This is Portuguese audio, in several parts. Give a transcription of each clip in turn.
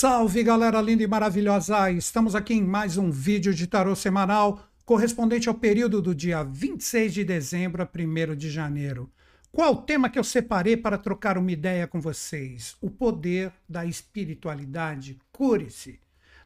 Salve galera linda e maravilhosa! Estamos aqui em mais um vídeo de tarô semanal correspondente ao período do dia 26 de dezembro a 1 de janeiro. Qual o tema que eu separei para trocar uma ideia com vocês? O poder da espiritualidade. Cure-se.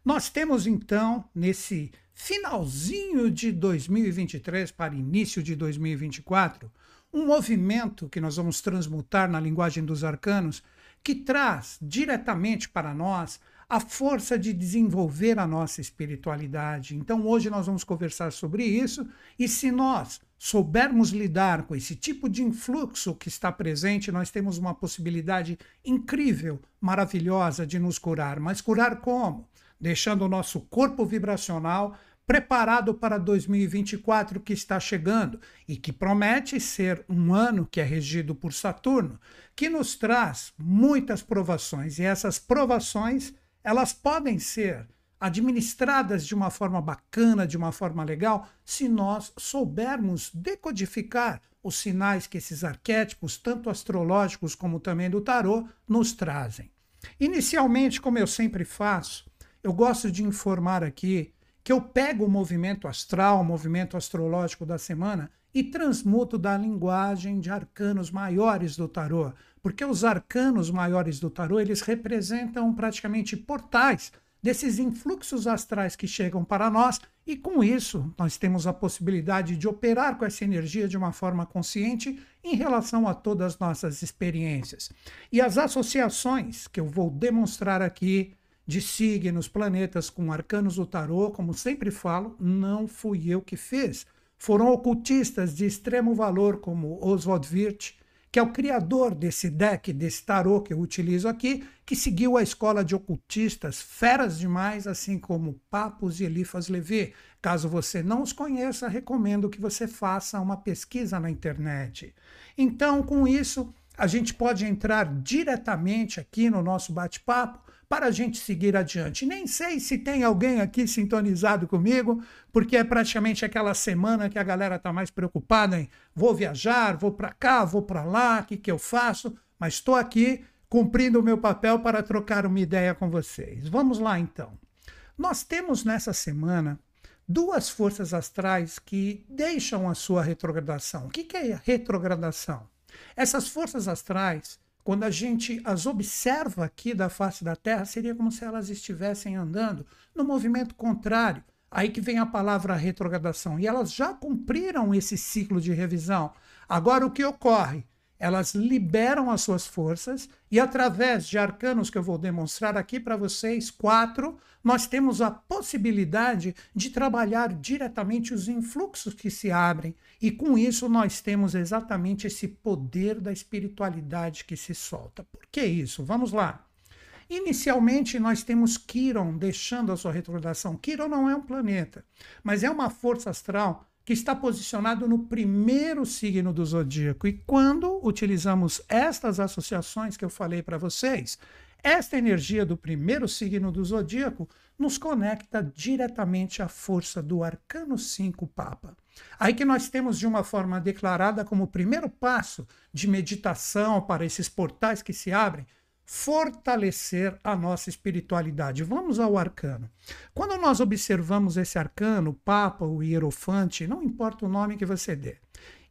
Nós temos então, nesse finalzinho de 2023 para início de 2024, um movimento que nós vamos transmutar na linguagem dos arcanos que traz diretamente para nós a força de desenvolver a nossa espiritualidade. Então, hoje nós vamos conversar sobre isso e se nós soubermos lidar com esse tipo de influxo que está presente, nós temos uma possibilidade incrível, maravilhosa de nos curar. Mas curar como? Deixando o nosso corpo vibracional preparado para 2024 que está chegando e que promete ser um ano que é regido por Saturno, que nos traz muitas provações e essas provações elas podem ser administradas de uma forma bacana, de uma forma legal, se nós soubermos decodificar os sinais que esses arquétipos, tanto astrológicos como também do tarô, nos trazem. Inicialmente, como eu sempre faço, eu gosto de informar aqui que eu pego o movimento astral, o movimento astrológico da semana e transmuto da linguagem de arcanos maiores do tarô, porque os arcanos maiores do tarô, eles representam praticamente portais desses influxos astrais que chegam para nós e com isso nós temos a possibilidade de operar com essa energia de uma forma consciente em relação a todas as nossas experiências. E as associações que eu vou demonstrar aqui de signos, planetas com arcanos do tarô, como sempre falo, não fui eu que fiz. Foram ocultistas de extremo valor como Oswald Wirth, que é o criador desse deck, desse tarô que eu utilizo aqui, que seguiu a escola de ocultistas feras demais, assim como Papos e Elifas Levi. Caso você não os conheça, recomendo que você faça uma pesquisa na internet. Então, com isso, a gente pode entrar diretamente aqui no nosso bate-papo para a gente seguir adiante. Nem sei se tem alguém aqui sintonizado comigo, porque é praticamente aquela semana que a galera está mais preocupada em vou viajar, vou para cá, vou para lá, o que, que eu faço, mas estou aqui cumprindo o meu papel para trocar uma ideia com vocês. Vamos lá então. Nós temos nessa semana duas forças astrais que deixam a sua retrogradação. O que, que é retrogradação? Essas forças astrais quando a gente as observa aqui da face da Terra, seria como se elas estivessem andando no movimento contrário. Aí que vem a palavra retrogradação. E elas já cumpriram esse ciclo de revisão. Agora, o que ocorre? Elas liberam as suas forças e através de arcanos que eu vou demonstrar aqui para vocês, quatro, nós temos a possibilidade de trabalhar diretamente os influxos que se abrem e com isso nós temos exatamente esse poder da espiritualidade que se solta. Por que isso? Vamos lá. Inicialmente, nós temos Quiron deixando a sua retrogradação. Quiron não é um planeta, mas é uma força astral que está posicionado no primeiro signo do zodíaco. E quando utilizamos estas associações que eu falei para vocês, esta energia do primeiro signo do zodíaco nos conecta diretamente à força do arcano 5 Papa. Aí que nós temos de uma forma declarada como primeiro passo de meditação para esses portais que se abrem, fortalecer a nossa espiritualidade. Vamos ao arcano. Quando nós observamos esse arcano, o Papa, o Hierofante, não importa o nome que você dê,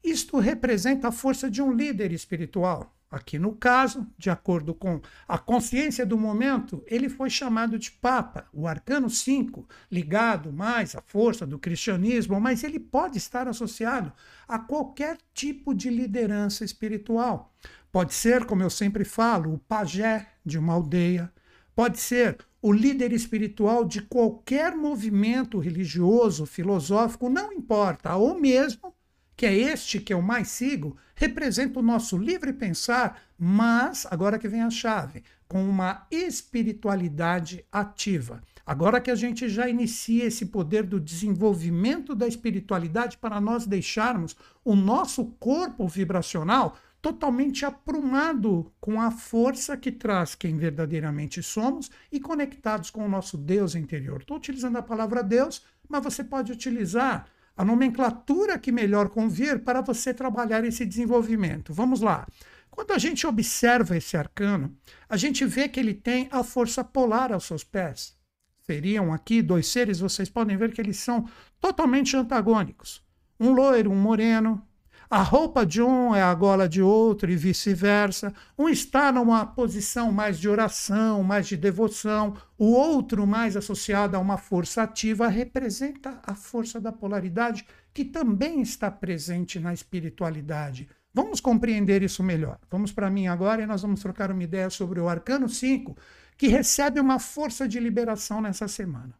isto representa a força de um líder espiritual. Aqui no caso, de acordo com a consciência do momento, ele foi chamado de Papa, o arcano 5, ligado mais à força do cristianismo, mas ele pode estar associado a qualquer tipo de liderança espiritual. Pode ser, como eu sempre falo, o pajé de uma aldeia, pode ser o líder espiritual de qualquer movimento religioso, filosófico, não importa, ou mesmo que é este que eu mais sigo, representa o nosso livre pensar, mas, agora que vem a chave, com uma espiritualidade ativa. Agora que a gente já inicia esse poder do desenvolvimento da espiritualidade para nós deixarmos o nosso corpo vibracional totalmente aprumado com a força que traz quem verdadeiramente somos e conectados com o nosso Deus interior. Estou utilizando a palavra Deus, mas você pode utilizar a nomenclatura que melhor convir para você trabalhar esse desenvolvimento. Vamos lá. Quando a gente observa esse arcano, a gente vê que ele tem a força polar aos seus pés. Seriam aqui dois seres, vocês podem ver que eles são totalmente antagônicos. Um loiro, um moreno, a roupa de um é a gola de outro e vice-versa. Um está numa posição mais de oração, mais de devoção, o outro, mais associado a uma força ativa, representa a força da polaridade, que também está presente na espiritualidade. Vamos compreender isso melhor. Vamos para mim agora e nós vamos trocar uma ideia sobre o Arcano 5, que recebe uma força de liberação nessa semana.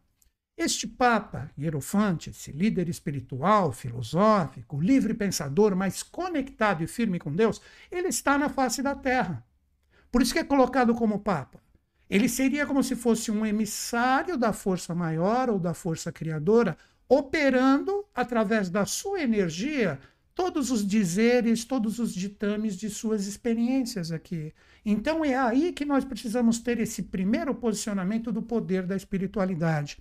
Este Papa, Hierofante, esse líder espiritual, filosófico, livre pensador, mas conectado e firme com Deus, ele está na face da terra. Por isso que é colocado como Papa. Ele seria como se fosse um emissário da força maior ou da força criadora, operando através da sua energia todos os dizeres, todos os ditames de suas experiências aqui. Então é aí que nós precisamos ter esse primeiro posicionamento do poder da espiritualidade.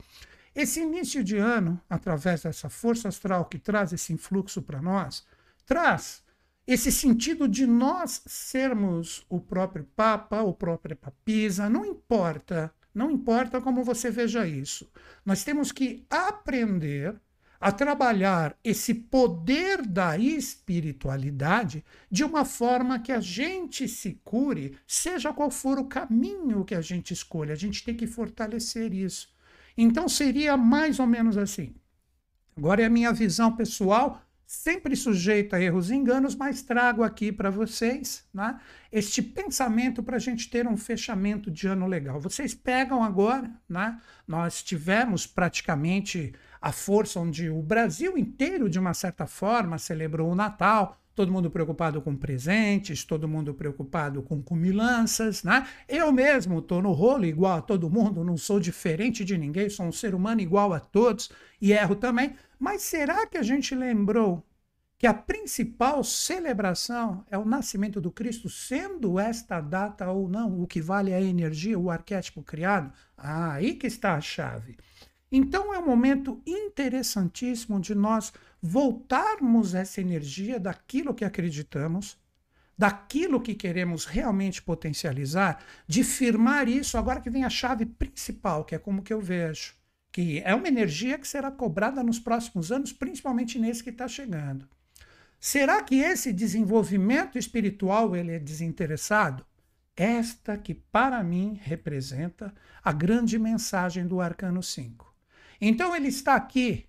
Esse início de ano, através dessa força astral que traz esse influxo para nós, traz esse sentido de nós sermos o próprio Papa, o próprio Papisa, não importa, não importa como você veja isso. Nós temos que aprender a trabalhar esse poder da espiritualidade de uma forma que a gente se cure, seja qual for o caminho que a gente escolha. A gente tem que fortalecer isso. Então seria mais ou menos assim. Agora é a minha visão pessoal, sempre sujeita a erros e enganos, mas trago aqui para vocês né, este pensamento para a gente ter um fechamento de ano legal. Vocês pegam agora, né, nós tivemos praticamente a força onde o Brasil inteiro, de uma certa forma, celebrou o Natal todo mundo preocupado com presentes, todo mundo preocupado com comilanças, né? Eu mesmo estou no rolo igual a todo mundo, não sou diferente de ninguém, sou um ser humano igual a todos e erro também. Mas será que a gente lembrou que a principal celebração é o nascimento do Cristo, sendo esta data ou não, o que vale é a energia, o arquétipo criado? Ah, aí que está a chave. Então é um momento interessantíssimo de nós voltarmos essa energia daquilo que acreditamos, daquilo que queremos realmente potencializar, de firmar isso, agora que vem a chave principal, que é como que eu vejo, que é uma energia que será cobrada nos próximos anos, principalmente nesse que está chegando. Será que esse desenvolvimento espiritual ele é desinteressado? Esta que para mim representa a grande mensagem do Arcano 5. Então ele está aqui,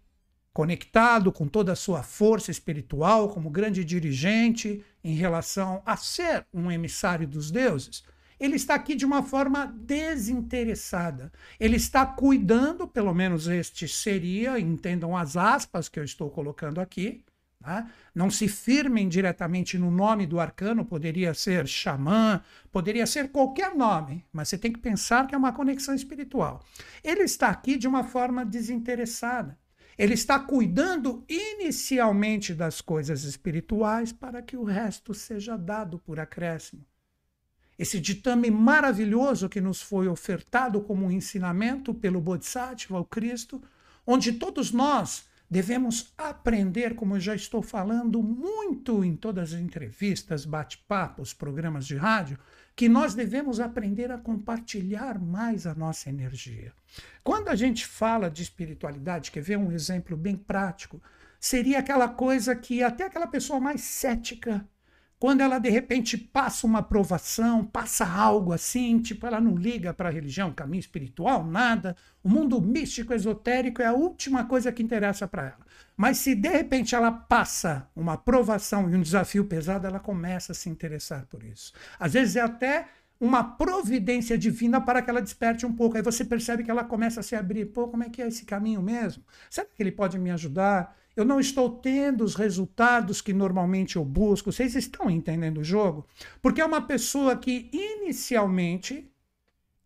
conectado com toda a sua força espiritual, como grande dirigente em relação a ser um emissário dos deuses. Ele está aqui de uma forma desinteressada. Ele está cuidando, pelo menos este seria, entendam as aspas que eu estou colocando aqui, Tá? Não se firmem diretamente no nome do arcano, poderia ser xamã, poderia ser qualquer nome, mas você tem que pensar que é uma conexão espiritual. Ele está aqui de uma forma desinteressada. Ele está cuidando inicialmente das coisas espirituais para que o resto seja dado por acréscimo. Esse ditame maravilhoso que nos foi ofertado como um ensinamento pelo Bodhisattva, o Cristo, onde todos nós Devemos aprender, como eu já estou falando muito em todas as entrevistas, bate-papos, programas de rádio, que nós devemos aprender a compartilhar mais a nossa energia. Quando a gente fala de espiritualidade, quer ver um exemplo bem prático? Seria aquela coisa que até aquela pessoa mais cética quando ela de repente passa uma provação, passa algo assim, tipo, ela não liga para a religião, caminho espiritual, nada. O mundo místico, esotérico é a última coisa que interessa para ela. Mas se de repente ela passa uma provação e um desafio pesado, ela começa a se interessar por isso. Às vezes é até uma providência divina para que ela desperte um pouco. Aí você percebe que ela começa a se abrir. Pô, como é que é esse caminho mesmo? Será que ele pode me ajudar? Eu não estou tendo os resultados que normalmente eu busco. Vocês estão entendendo o jogo? Porque é uma pessoa que inicialmente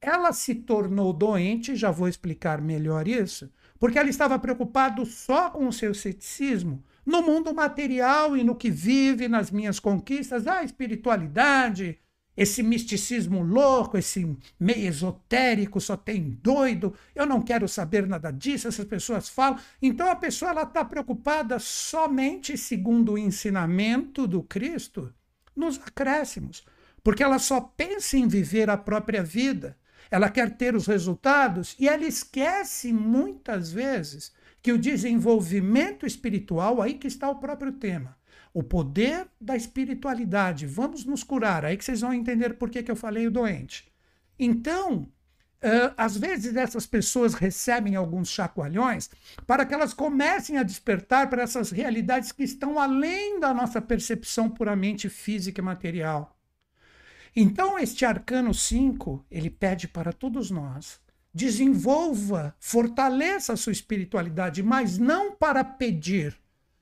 ela se tornou doente, já vou explicar melhor isso, porque ela estava preocupada só com o seu ceticismo no mundo material e no que vive, nas minhas conquistas, a espiritualidade, esse misticismo louco, esse meio esotérico, só tem doido, eu não quero saber nada disso, essas pessoas falam. Então a pessoa ela está preocupada somente segundo o ensinamento do Cristo nos acréscimos, porque ela só pensa em viver a própria vida. Ela quer ter os resultados e ela esquece muitas vezes que o desenvolvimento espiritual, aí que está o próprio tema, o poder da espiritualidade, vamos nos curar, aí que vocês vão entender por que, que eu falei o doente. Então, uh, às vezes essas pessoas recebem alguns chacoalhões para que elas comecem a despertar para essas realidades que estão além da nossa percepção puramente física e material. Então, este arcano 5, ele pede para todos nós desenvolva, fortaleça a sua espiritualidade, mas não para pedir,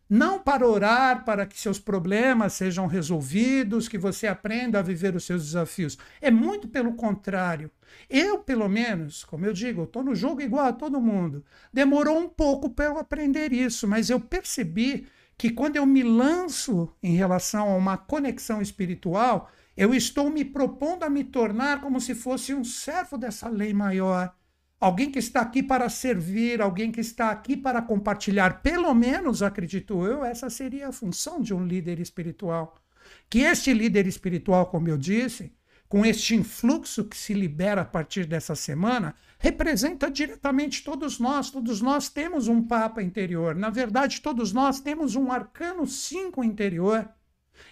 não para orar para que seus problemas sejam resolvidos, que você aprenda a viver os seus desafios. É muito pelo contrário. Eu, pelo menos, como eu digo, estou no jogo igual a todo mundo. Demorou um pouco para eu aprender isso, mas eu percebi que quando eu me lanço em relação a uma conexão espiritual, eu estou me propondo a me tornar como se fosse um servo dessa lei maior. Alguém que está aqui para servir, alguém que está aqui para compartilhar. Pelo menos, acredito eu, essa seria a função de um líder espiritual. Que este líder espiritual, como eu disse, com este influxo que se libera a partir dessa semana, representa diretamente todos nós. Todos nós temos um Papa interior. Na verdade, todos nós temos um Arcano 5 interior.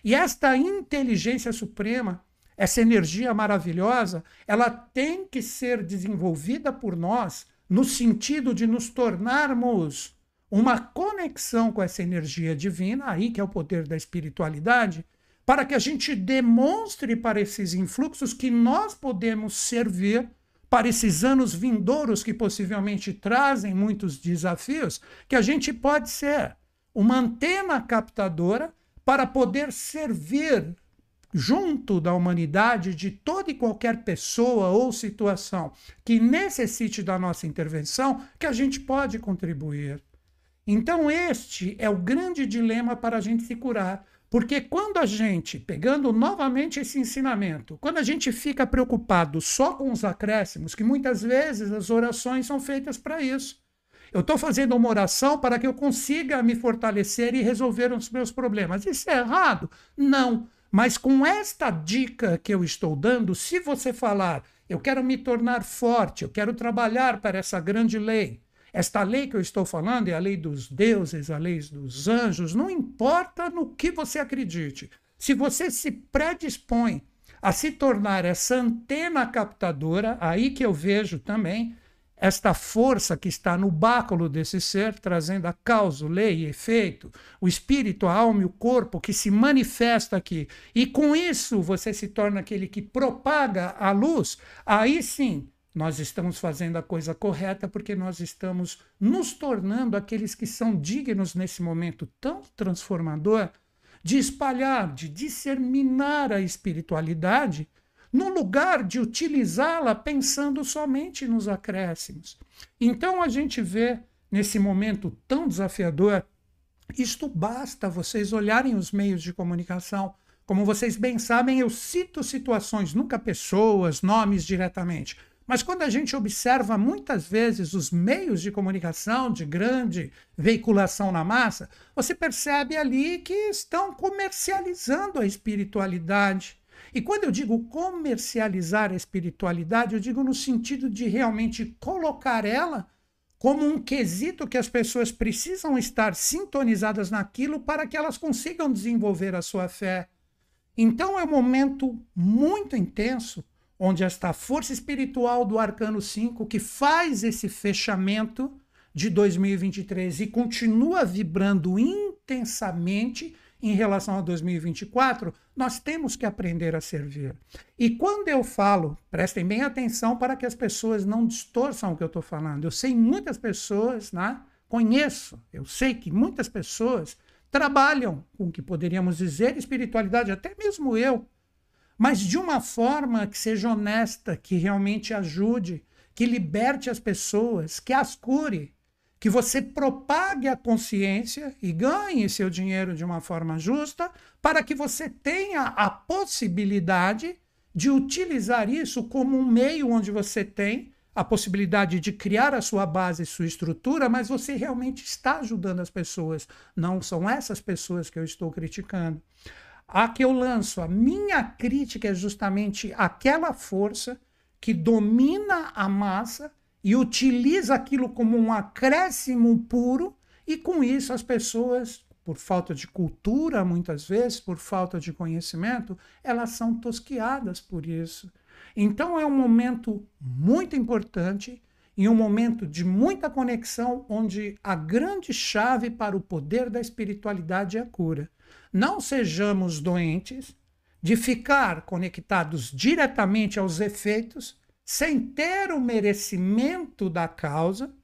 E esta inteligência suprema essa energia maravilhosa, ela tem que ser desenvolvida por nós no sentido de nos tornarmos uma conexão com essa energia divina, aí que é o poder da espiritualidade, para que a gente demonstre para esses influxos que nós podemos servir para esses anos vindouros que possivelmente trazem muitos desafios, que a gente pode ser uma antena captadora para poder servir junto da humanidade de toda e qualquer pessoa ou situação que necessite da nossa intervenção, que a gente pode contribuir. Então, este é o grande dilema para a gente se curar. Porque quando a gente, pegando novamente esse ensinamento, quando a gente fica preocupado só com os acréscimos, que muitas vezes as orações são feitas para isso. Eu estou fazendo uma oração para que eu consiga me fortalecer e resolver os meus problemas. Isso é errado? Não. Mas com esta dica que eu estou dando, se você falar, eu quero me tornar forte, eu quero trabalhar para essa grande lei, esta lei que eu estou falando é a lei dos deuses, a lei dos anjos, não importa no que você acredite. Se você se predispõe a se tornar essa antena captadora, aí que eu vejo também esta força que está no báculo desse ser, trazendo a causa, lei e efeito, o espírito, a alma e o corpo que se manifesta aqui, e com isso você se torna aquele que propaga a luz, aí sim nós estamos fazendo a coisa correta porque nós estamos nos tornando aqueles que são dignos nesse momento tão transformador de espalhar, de disseminar a espiritualidade no lugar de utilizá-la pensando somente nos acréscimos. Então a gente vê nesse momento tão desafiador, isto basta vocês olharem os meios de comunicação. Como vocês bem sabem, eu cito situações, nunca pessoas, nomes diretamente. Mas quando a gente observa muitas vezes os meios de comunicação de grande veiculação na massa, você percebe ali que estão comercializando a espiritualidade, e quando eu digo comercializar a espiritualidade, eu digo no sentido de realmente colocar ela como um quesito que as pessoas precisam estar sintonizadas naquilo para que elas consigam desenvolver a sua fé. Então é um momento muito intenso onde esta força espiritual do arcano 5 que faz esse fechamento de 2023 e continua vibrando intensamente em relação a 2024, nós temos que aprender a servir. E quando eu falo, prestem bem atenção para que as pessoas não distorçam o que eu estou falando. Eu sei muitas pessoas, né? conheço, eu sei que muitas pessoas trabalham com o que poderíamos dizer espiritualidade, até mesmo eu, mas de uma forma que seja honesta, que realmente ajude, que liberte as pessoas, que as cure, que você propague a consciência e ganhe seu dinheiro de uma forma justa, para que você tenha a possibilidade de utilizar isso como um meio onde você tem a possibilidade de criar a sua base, sua estrutura, mas você realmente está ajudando as pessoas. Não são essas pessoas que eu estou criticando. a que eu lanço. A minha crítica é justamente aquela força que domina a massa e utiliza aquilo como um acréscimo puro, e com isso as pessoas, por falta de cultura, muitas vezes, por falta de conhecimento, elas são tosquiadas por isso. Então é um momento muito importante e um momento de muita conexão, onde a grande chave para o poder da espiritualidade é a cura. Não sejamos doentes de ficar conectados diretamente aos efeitos, sem ter o merecimento da causa,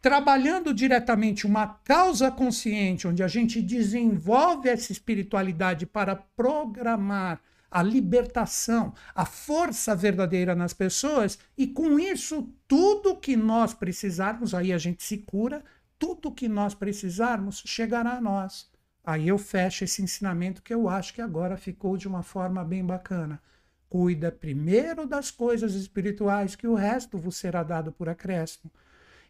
trabalhando diretamente uma causa consciente, onde a gente desenvolve essa espiritualidade para programar a libertação, a força verdadeira nas pessoas, e com isso, tudo que nós precisarmos, aí a gente se cura, tudo que nós precisarmos chegará a nós. Aí eu fecho esse ensinamento que eu acho que agora ficou de uma forma bem bacana. Cuida primeiro das coisas espirituais, que o resto vos será dado por acréscimo.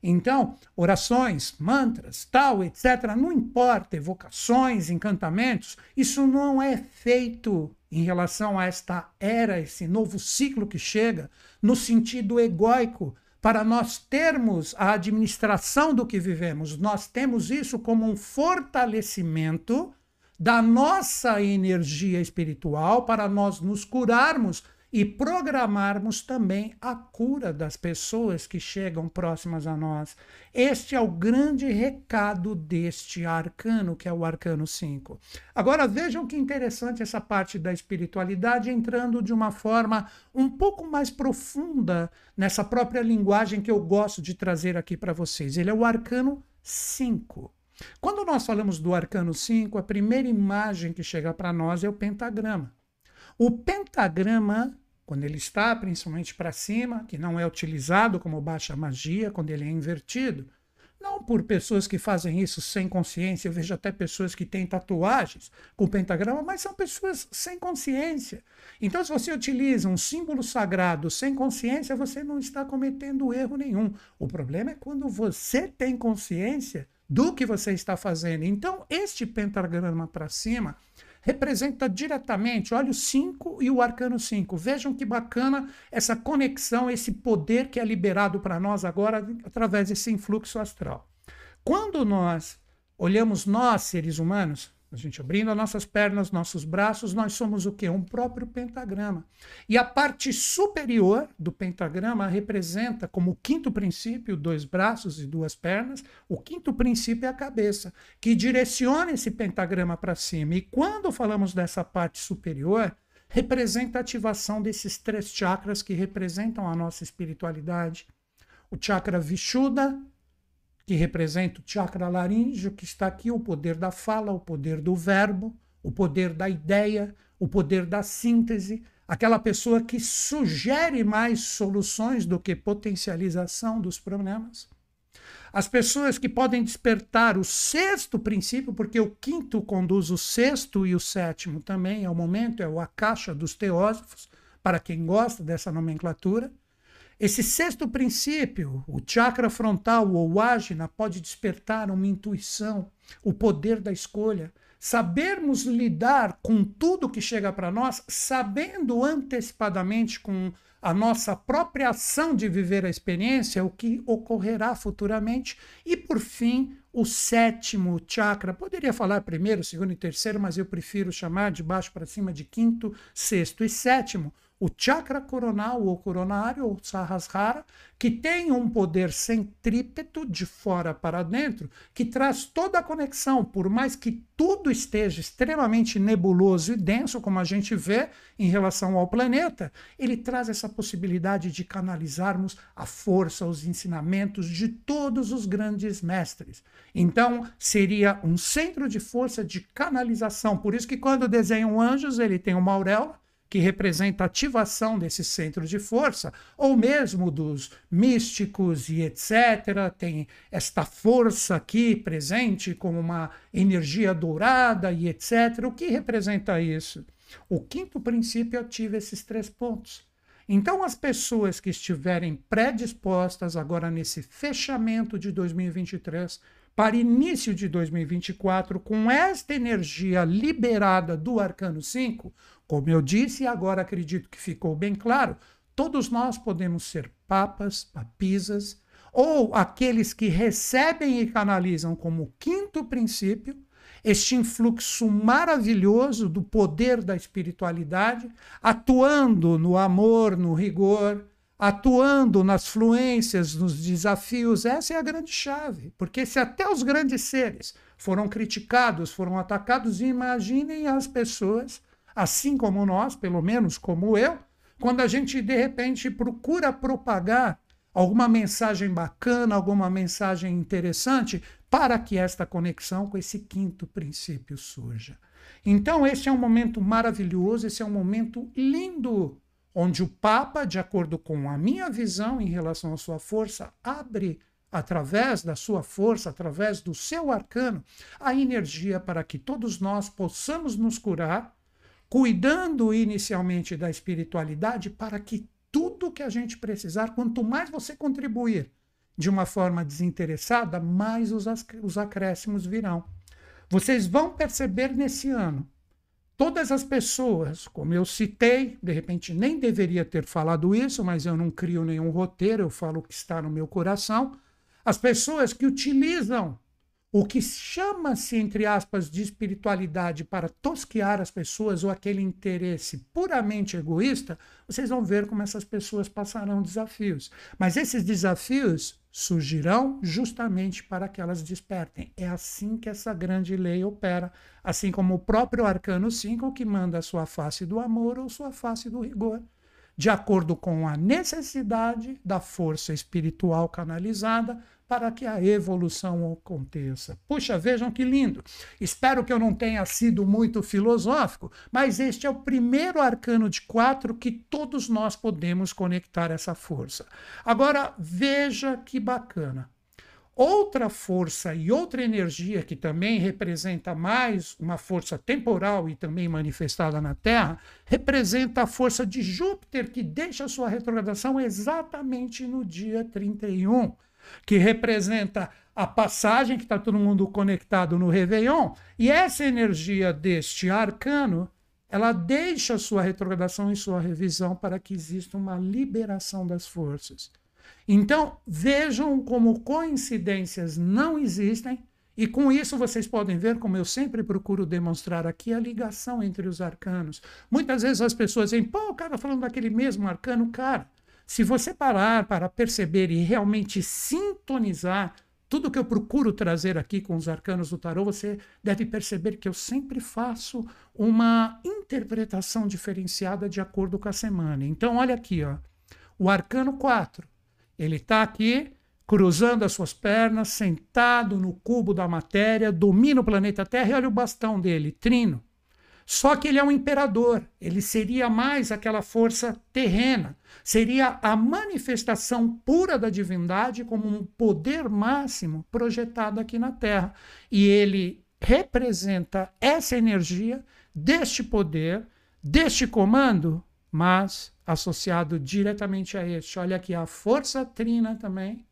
Então, orações, mantras, tal, etc., não importa, evocações, encantamentos, isso não é feito em relação a esta era, esse novo ciclo que chega, no sentido egóico, para nós termos a administração do que vivemos. Nós temos isso como um fortalecimento da nossa energia espiritual para nós nos curarmos e programarmos também a cura das pessoas que chegam próximas a nós. Este é o grande recado deste arcano, que é o arcano 5. Agora vejam que interessante essa parte da espiritualidade entrando de uma forma um pouco mais profunda nessa própria linguagem que eu gosto de trazer aqui para vocês. Ele é o arcano 5. Quando nós falamos do arcano 5, a primeira imagem que chega para nós é o pentagrama. O pentagrama, quando ele está principalmente para cima, que não é utilizado como baixa magia, quando ele é invertido, não por pessoas que fazem isso sem consciência, eu vejo até pessoas que têm tatuagens com pentagrama, mas são pessoas sem consciência. Então, se você utiliza um símbolo sagrado sem consciência, você não está cometendo erro nenhum. O problema é quando você tem consciência do que você está fazendo. Então, este pentagrama para cima representa diretamente, olha o 5 e o arcano 5. Vejam que bacana essa conexão, esse poder que é liberado para nós agora através desse influxo astral. Quando nós olhamos nós, seres humanos, a gente abrindo as nossas pernas, nossos braços, nós somos o quê? Um próprio pentagrama. E a parte superior do pentagrama representa, como quinto princípio, dois braços e duas pernas. O quinto princípio é a cabeça, que direciona esse pentagrama para cima. E quando falamos dessa parte superior, representa a ativação desses três chakras que representam a nossa espiritualidade. O chakra Vishuddha, que representa o chakra laríngeo, que está aqui, o poder da fala, o poder do verbo, o poder da ideia, o poder da síntese, aquela pessoa que sugere mais soluções do que potencialização dos problemas. As pessoas que podem despertar o sexto princípio, porque o quinto conduz o sexto e o sétimo também, é o momento, é a caixa dos teósofos, para quem gosta dessa nomenclatura esse sexto princípio, o chakra frontal ou ágina, pode despertar uma intuição, o poder da escolha, sabermos lidar com tudo que chega para nós, sabendo antecipadamente com a nossa própria ação de viver a experiência, o que ocorrerá futuramente. E, por fim, o sétimo chakra, poderia falar primeiro, segundo e terceiro, mas eu prefiro chamar de baixo para cima de quinto, sexto e sétimo o chakra coronal ou coronário, ou sahasrara, que tem um poder centrípeto de fora para dentro, que traz toda a conexão, por mais que tudo esteja extremamente nebuloso e denso, como a gente vê em relação ao planeta, ele traz essa possibilidade de canalizarmos a força, os ensinamentos de todos os grandes mestres. Então, seria um centro de força de canalização. Por isso que quando desenham anjos, ele tem uma auréola, que representa a ativação desse centro de força, ou mesmo dos místicos e etc. Tem esta força aqui presente como uma energia dourada e etc. O que representa isso? O quinto princípio ativa esses três pontos. Então, as pessoas que estiverem predispostas agora nesse fechamento de 2023 para início de 2024, com esta energia liberada do Arcano 5, como eu disse e agora acredito que ficou bem claro, todos nós podemos ser papas, papisas, ou aqueles que recebem e canalizam como quinto princípio este influxo maravilhoso do poder da espiritualidade, atuando no amor, no rigor, atuando nas fluências, nos desafios. Essa é a grande chave, porque se até os grandes seres foram criticados, foram atacados, imaginem as pessoas, assim como nós, pelo menos como eu, quando a gente de repente procura propagar alguma mensagem bacana, alguma mensagem interessante, para que esta conexão com esse quinto princípio surja. Então, esse é um momento maravilhoso, esse é um momento lindo onde o Papa, de acordo com a minha visão em relação à sua força, abre através da sua força, através do seu arcano, a energia para que todos nós possamos nos curar, cuidando inicialmente da espiritualidade, para que tudo que a gente precisar, quanto mais você contribuir de uma forma desinteressada, mais os, os acréscimos virão. Vocês vão perceber nesse ano todas as pessoas, como eu citei, de repente nem deveria ter falado isso, mas eu não crio nenhum roteiro, eu falo o que está no meu coração. As pessoas que utilizam o que chama-se, entre aspas, de espiritualidade para tosquear as pessoas ou aquele interesse puramente egoísta, vocês vão ver como essas pessoas passarão desafios. Mas esses desafios surgirão justamente para que elas despertem. É assim que essa grande lei opera, assim como o próprio Arcano 5, que manda sua face do amor ou sua face do rigor, de acordo com a necessidade da força espiritual canalizada para que a evolução aconteça. Puxa, vejam que lindo. Espero que eu não tenha sido muito filosófico, mas este é o primeiro arcano de quatro que todos nós podemos conectar essa força. Agora, veja que bacana. Outra força e outra energia que também representa mais uma força temporal e também manifestada na Terra, representa a força de Júpiter, que deixa sua retrogradação exatamente no dia 31 que representa a passagem que está todo mundo conectado no Réveillon, e essa energia deste arcano, ela deixa sua retrogradação e sua revisão para que exista uma liberação das forças. Então, vejam como coincidências não existem, e com isso vocês podem ver, como eu sempre procuro demonstrar aqui, a ligação entre os arcanos. Muitas vezes as pessoas dizem, pô, o cara tá falando daquele mesmo arcano, cara. Se você parar para perceber e realmente sintonizar tudo que eu procuro trazer aqui com os arcanos do tarô, você deve perceber que eu sempre faço uma interpretação diferenciada de acordo com a semana. Então, olha aqui, ó. O arcano 4, ele está aqui cruzando as suas pernas, sentado no cubo da matéria, domina o planeta Terra e olha o bastão dele, trino. Só que ele é um imperador, ele seria mais aquela força terrena, seria a manifestação pura da divindade como um poder máximo projetado aqui na Terra. E ele representa essa energia deste poder, deste comando, mas associado diretamente a este. Olha aqui, a força trina também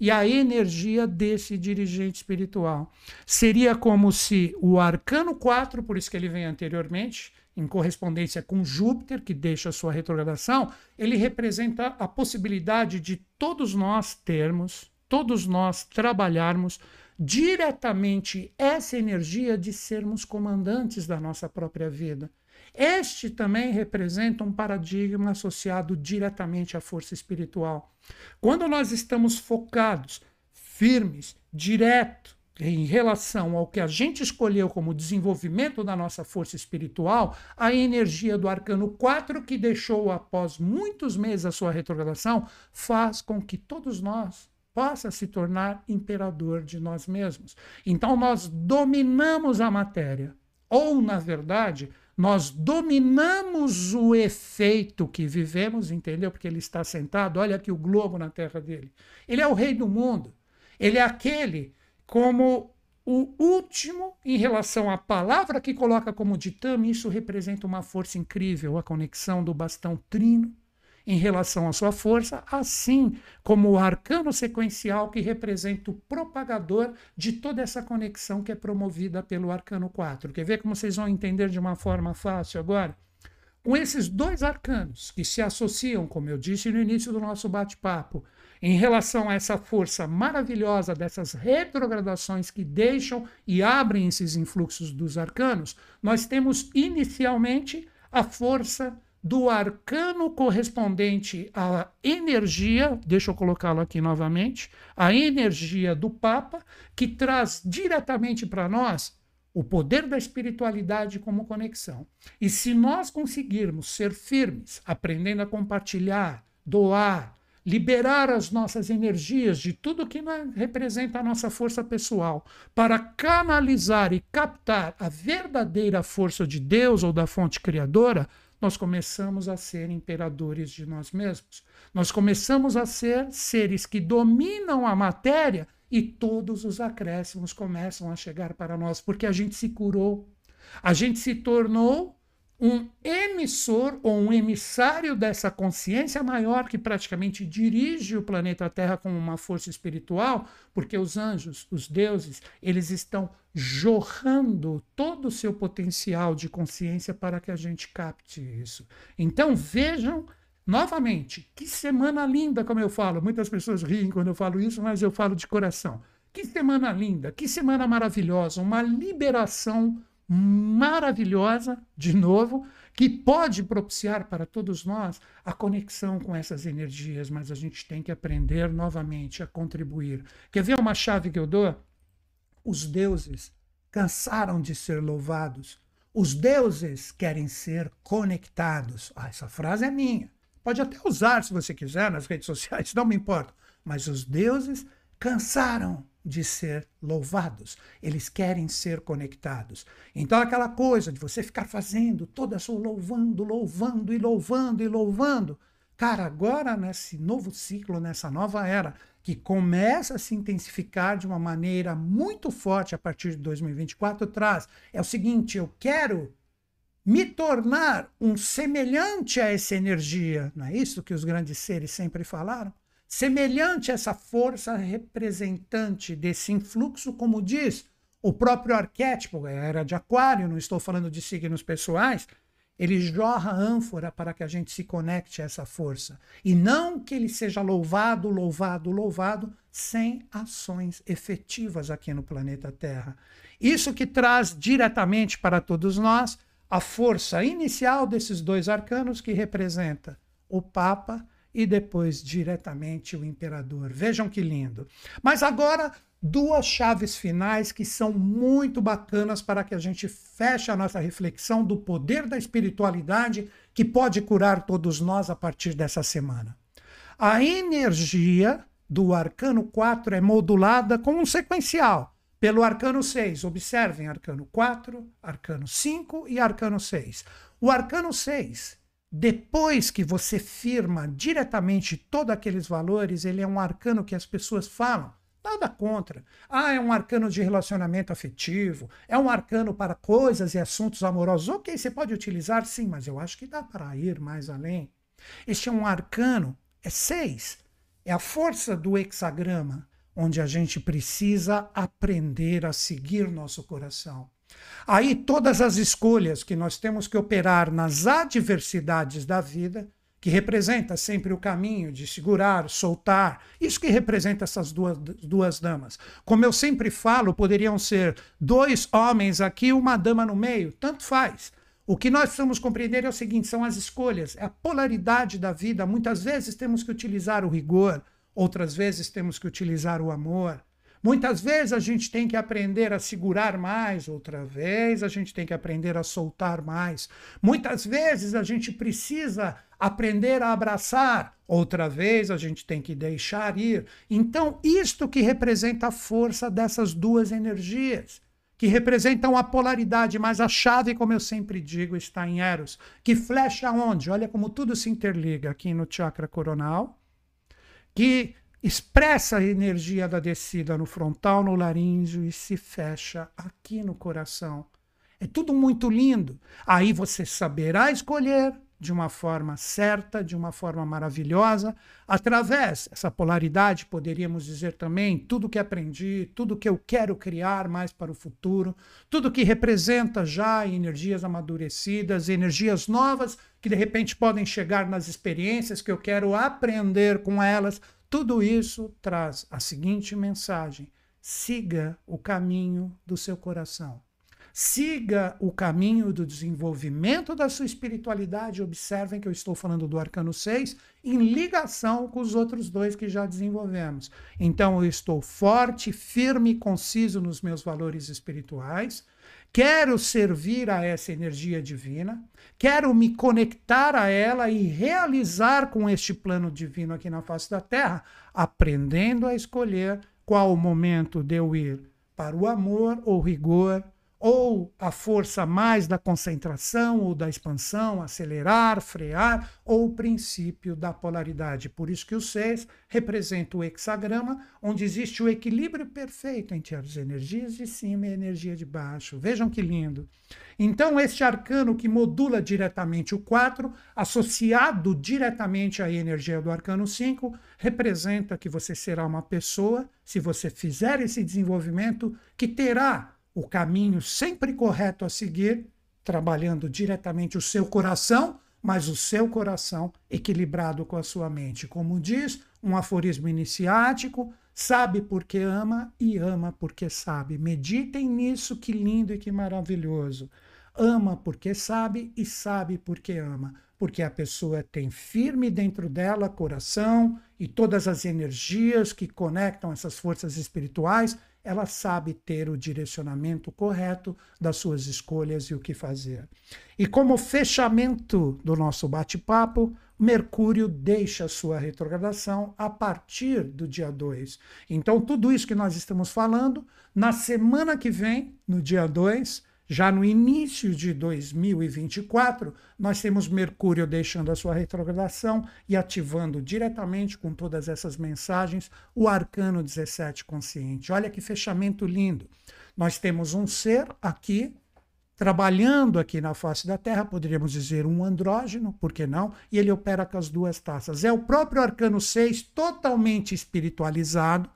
e a energia desse dirigente espiritual. Seria como se o arcano 4, por isso que ele vem anteriormente, em correspondência com Júpiter, que deixa sua retrogradação, ele representa a possibilidade de todos nós termos, todos nós trabalharmos diretamente essa energia de sermos comandantes da nossa própria vida. Este também representa um paradigma associado diretamente à força espiritual. Quando nós estamos focados, firmes, direto em relação ao que a gente escolheu como desenvolvimento da nossa força espiritual, a energia do arcano 4 que deixou após muitos meses a sua retrogradação faz com que todos nós possa se tornar imperador de nós mesmos. Então nós dominamos a matéria, ou na verdade, nós dominamos o efeito que vivemos, entendeu? Porque ele está sentado, olha aqui o globo na terra dele. Ele é o rei do mundo. Ele é aquele como o último em relação à palavra que coloca como ditame, isso representa uma força incrível, a conexão do bastão trino em relação à sua força, assim como o arcano sequencial que representa o propagador de toda essa conexão que é promovida pelo arcano 4. Quer ver como vocês vão entender de uma forma fácil agora? Com esses dois arcanos que se associam, como eu disse no início do nosso bate-papo, em relação a essa força maravilhosa dessas retrogradações que deixam e abrem esses influxos dos arcanos, nós temos inicialmente a força do arcano correspondente à energia, deixa eu colocá-lo aqui novamente, a energia do Papa, que traz diretamente para nós o poder da espiritualidade como conexão. E se nós conseguirmos ser firmes, aprendendo a compartilhar, doar, liberar as nossas energias de tudo que representa a nossa força pessoal, para canalizar e captar a verdadeira força de Deus ou da fonte criadora, nós começamos a ser imperadores de nós mesmos. Nós começamos a ser seres que dominam a matéria e todos os acréscimos começam a chegar para nós, porque a gente se curou. A gente se tornou um emissor ou um emissário dessa consciência maior que praticamente dirige o planeta Terra como uma força espiritual, porque os anjos, os deuses, eles estão jorrando todo o seu potencial de consciência para que a gente capte isso. Então vejam novamente, que semana linda, como eu falo. Muitas pessoas riem quando eu falo isso, mas eu falo de coração. Que semana linda, que semana maravilhosa, uma liberação maravilhosa, de novo, que pode propiciar para todos nós a conexão com essas energias, mas a gente tem que aprender novamente a contribuir. Quer ver uma chave que eu dou? Os deuses cansaram de ser louvados. Os deuses querem ser conectados. Ah, essa frase é minha. Pode até usar se você quiser nas redes sociais, não me importa. Mas os deuses cansaram de ser louvados, eles querem ser conectados. Então, aquela coisa de você ficar fazendo toda sua louvando, louvando e louvando e louvando. Cara, agora nesse novo ciclo, nessa nova era, que começa a se intensificar de uma maneira muito forte a partir de 2024, traz é o seguinte: eu quero me tornar um semelhante a essa energia. Não é isso que os grandes seres sempre falaram? Semelhante a essa força representante desse influxo, como diz o próprio arquétipo, era de Aquário, não estou falando de signos pessoais, ele jorra ânfora para que a gente se conecte a essa força. E não que ele seja louvado, louvado, louvado, sem ações efetivas aqui no planeta Terra. Isso que traz diretamente para todos nós a força inicial desses dois arcanos, que representa o Papa e depois diretamente o imperador. Vejam que lindo. Mas agora, duas chaves finais que são muito bacanas para que a gente feche a nossa reflexão do poder da espiritualidade que pode curar todos nós a partir dessa semana. A energia do arcano 4 é modulada com um sequencial pelo arcano 6. Observem arcano 4, arcano 5 e arcano 6. O arcano 6 depois que você firma diretamente todos aqueles valores, ele é um arcano que as pessoas falam. Nada contra. Ah, é um arcano de relacionamento afetivo, é um arcano para coisas e assuntos amorosos. Ok, você pode utilizar sim, mas eu acho que dá para ir mais além. Este é um arcano, é seis. É a força do hexagrama, onde a gente precisa aprender a seguir nosso coração. Aí todas as escolhas que nós temos que operar nas adversidades da vida, que representa sempre o caminho de segurar, soltar, isso que representa essas duas, duas damas. Como eu sempre falo, poderiam ser dois homens aqui, uma dama no meio, tanto faz. O que nós precisamos compreender é o seguinte: são as escolhas, é a polaridade da vida. Muitas vezes temos que utilizar o rigor, outras vezes temos que utilizar o amor. Muitas vezes a gente tem que aprender a segurar mais, outra vez a gente tem que aprender a soltar mais. Muitas vezes a gente precisa aprender a abraçar, outra vez a gente tem que deixar ir. Então, isto que representa a força dessas duas energias, que representam a polaridade, mas a chave, como eu sempre digo, está em Eros, que flecha onde? Olha como tudo se interliga aqui no chakra coronal, que expressa a energia da descida no frontal, no laríngeo e se fecha aqui no coração. É tudo muito lindo. Aí você saberá escolher de uma forma certa, de uma forma maravilhosa. Através dessa polaridade, poderíamos dizer também tudo que aprendi, tudo que eu quero criar mais para o futuro, tudo que representa já energias amadurecidas, energias novas que de repente podem chegar nas experiências que eu quero aprender com elas. Tudo isso traz a seguinte mensagem: siga o caminho do seu coração. Siga o caminho do desenvolvimento da sua espiritualidade. Observem que eu estou falando do arcano 6 em ligação com os outros dois que já desenvolvemos. Então, eu estou forte, firme e conciso nos meus valores espirituais. Quero servir a essa energia divina, quero me conectar a ela e realizar com este plano divino aqui na face da Terra, aprendendo a escolher qual o momento de eu ir para o amor ou rigor ou a força mais da concentração ou da expansão, acelerar, frear, ou o princípio da polaridade. Por isso que o 6 representa o hexagrama, onde existe o equilíbrio perfeito entre as energias de cima e a energia de baixo. Vejam que lindo. Então, este arcano que modula diretamente o 4, associado diretamente à energia do arcano 5, representa que você será uma pessoa, se você fizer esse desenvolvimento, que terá o caminho sempre correto a seguir, trabalhando diretamente o seu coração, mas o seu coração equilibrado com a sua mente. Como diz um aforismo iniciático, sabe porque ama e ama porque sabe. Meditem nisso, que lindo e que maravilhoso. Ama porque sabe e sabe porque ama. Porque a pessoa tem firme dentro dela coração e todas as energias que conectam essas forças espirituais ela sabe ter o direcionamento correto das suas escolhas e o que fazer. E como fechamento do nosso bate-papo, Mercúrio deixa sua retrogradação a partir do dia 2. Então, tudo isso que nós estamos falando, na semana que vem, no dia 2, já no início de 2024, nós temos Mercúrio deixando a sua retrogradação e ativando diretamente com todas essas mensagens o arcano 17 consciente. Olha que fechamento lindo. Nós temos um ser aqui trabalhando aqui na face da Terra, poderíamos dizer um andrógeno, por que não? E ele opera com as duas taças. É o próprio arcano 6 totalmente espiritualizado,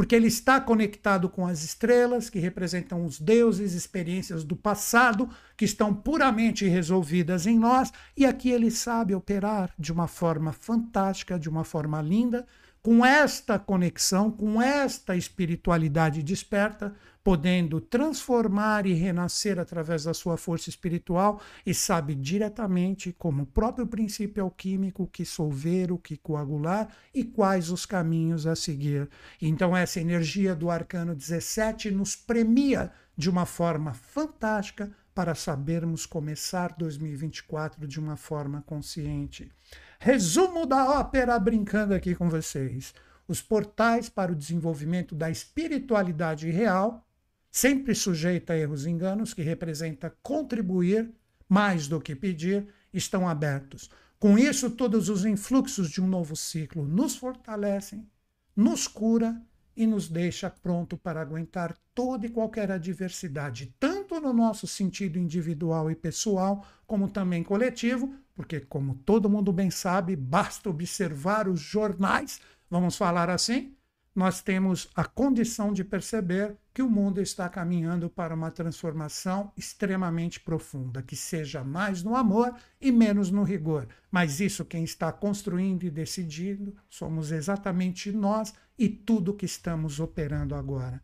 porque ele está conectado com as estrelas, que representam os deuses, experiências do passado, que estão puramente resolvidas em nós, e aqui ele sabe operar de uma forma fantástica, de uma forma linda, com esta conexão, com esta espiritualidade desperta, podendo transformar e renascer através da sua força espiritual e sabe diretamente como o próprio princípio alquímico que solver, o que coagular e quais os caminhos a seguir. Então essa energia do arcano 17 nos premia de uma forma fantástica para sabermos começar 2024 de uma forma consciente. Resumo da ópera brincando aqui com vocês. Os portais para o desenvolvimento da espiritualidade real sempre sujeita a erros e enganos, que representa contribuir mais do que pedir, estão abertos. Com isso, todos os influxos de um novo ciclo nos fortalecem, nos cura e nos deixa pronto para aguentar toda e qualquer adversidade, tanto no nosso sentido individual e pessoal, como também coletivo, porque, como todo mundo bem sabe, basta observar os jornais, vamos falar assim, nós temos a condição de perceber que o mundo está caminhando para uma transformação extremamente profunda, que seja mais no amor e menos no rigor. Mas isso quem está construindo e decidindo somos exatamente nós e tudo que estamos operando agora.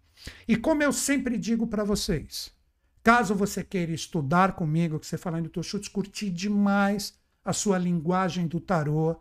E como eu sempre digo para vocês, caso você queira estudar comigo, que você falando do Chutes, curtir demais a sua linguagem do tarô,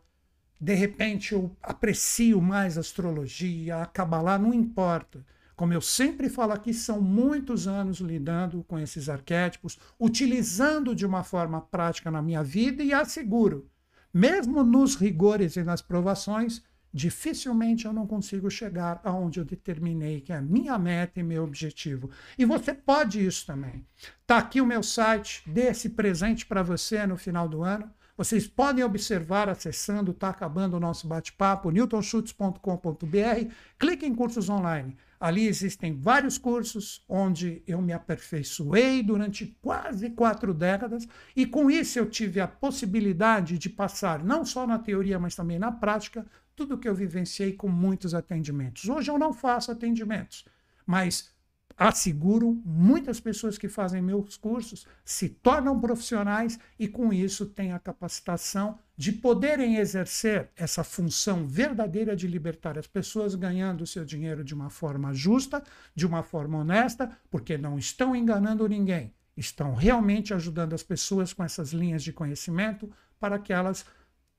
de repente eu aprecio mais a astrologia, a Kabbalah, não importa. Como eu sempre falo aqui, são muitos anos lidando com esses arquétipos, utilizando de uma forma prática na minha vida e asseguro, mesmo nos rigores e nas provações, dificilmente eu não consigo chegar aonde eu determinei que é a minha meta e meu objetivo. E você pode isso também. Está aqui o meu site, dê esse presente para você no final do ano. Vocês podem observar acessando, está acabando o nosso bate-papo, newtonschutz.com.br. Clique em cursos online. Ali existem vários cursos onde eu me aperfeiçoei durante quase quatro décadas e com isso eu tive a possibilidade de passar não só na teoria, mas também na prática, tudo que eu vivenciei com muitos atendimentos. Hoje eu não faço atendimentos, mas asseguro, muitas pessoas que fazem meus cursos se tornam profissionais e com isso têm a capacitação de poderem exercer essa função verdadeira de libertar as pessoas ganhando seu dinheiro de uma forma justa, de uma forma honesta, porque não estão enganando ninguém, estão realmente ajudando as pessoas com essas linhas de conhecimento para que elas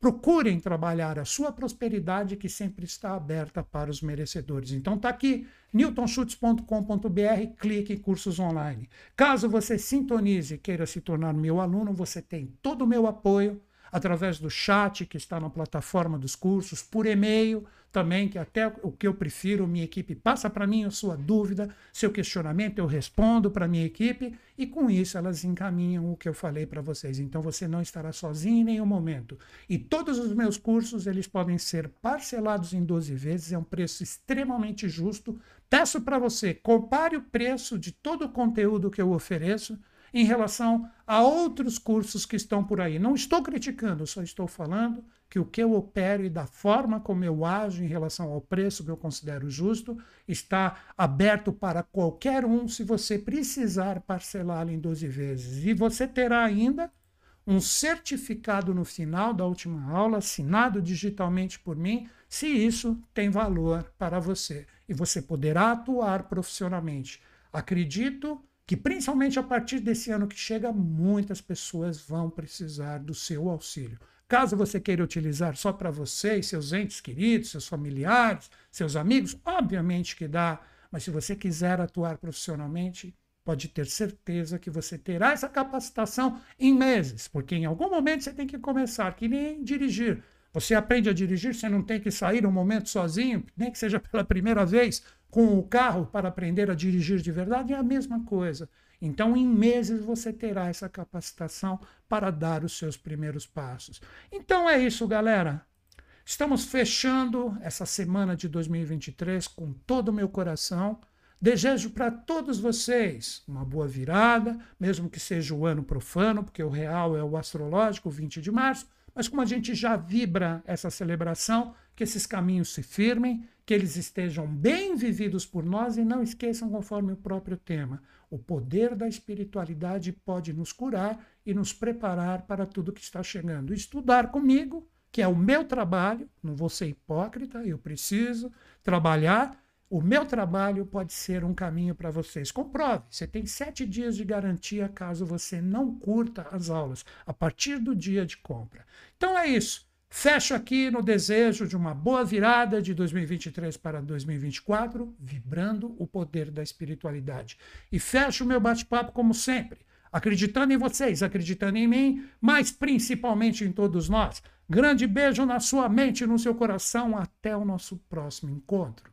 procurem trabalhar a sua prosperidade que sempre está aberta para os merecedores. Então tá aqui newtonschutz.com.br, clique em cursos online. Caso você sintonize e queira se tornar meu aluno, você tem todo o meu apoio através do chat que está na plataforma dos cursos, por e-mail também, que até o que eu prefiro, minha equipe passa para mim a sua dúvida, seu questionamento, eu respondo para minha equipe e com isso elas encaminham o que eu falei para vocês. Então você não estará sozinho em nenhum momento. E todos os meus cursos, eles podem ser parcelados em 12 vezes, é um preço extremamente justo. Peço para você, compare o preço de todo o conteúdo que eu ofereço em relação a outros cursos que estão por aí. Não estou criticando, só estou falando que o que eu opero e da forma como eu ajo em relação ao preço que eu considero justo está aberto para qualquer um se você precisar parcelá-lo em 12 vezes. E você terá ainda um certificado no final da última aula, assinado digitalmente por mim, se isso tem valor para você. E você poderá atuar profissionalmente. Acredito que principalmente a partir desse ano que chega, muitas pessoas vão precisar do seu auxílio. Caso você queira utilizar só para você e seus entes queridos, seus familiares, seus amigos, obviamente que dá, mas se você quiser atuar profissionalmente, pode ter certeza que você terá essa capacitação em meses, porque em algum momento você tem que começar, que nem dirigir. Você aprende a dirigir, você não tem que sair um momento sozinho, nem que seja pela primeira vez, com o carro para aprender a dirigir de verdade é a mesma coisa. Então, em meses, você terá essa capacitação para dar os seus primeiros passos. Então é isso, galera. Estamos fechando essa semana de 2023 com todo o meu coração. Desejo para todos vocês uma boa virada, mesmo que seja o ano profano, porque o real é o astrológico, 20 de março. Mas como a gente já vibra essa celebração, que esses caminhos se firmem, que eles estejam bem vividos por nós e não esqueçam, conforme o próprio tema, o poder da espiritualidade pode nos curar e nos preparar para tudo que está chegando. Estudar comigo, que é o meu trabalho, não vou ser hipócrita, eu preciso trabalhar o meu trabalho pode ser um caminho para vocês. Comprove. Você tem sete dias de garantia caso você não curta as aulas a partir do dia de compra. Então é isso. Fecho aqui no desejo de uma boa virada de 2023 para 2024, vibrando o poder da espiritualidade. E fecho o meu bate-papo como sempre, acreditando em vocês, acreditando em mim, mas principalmente em todos nós. Grande beijo na sua mente e no seu coração. Até o nosso próximo encontro.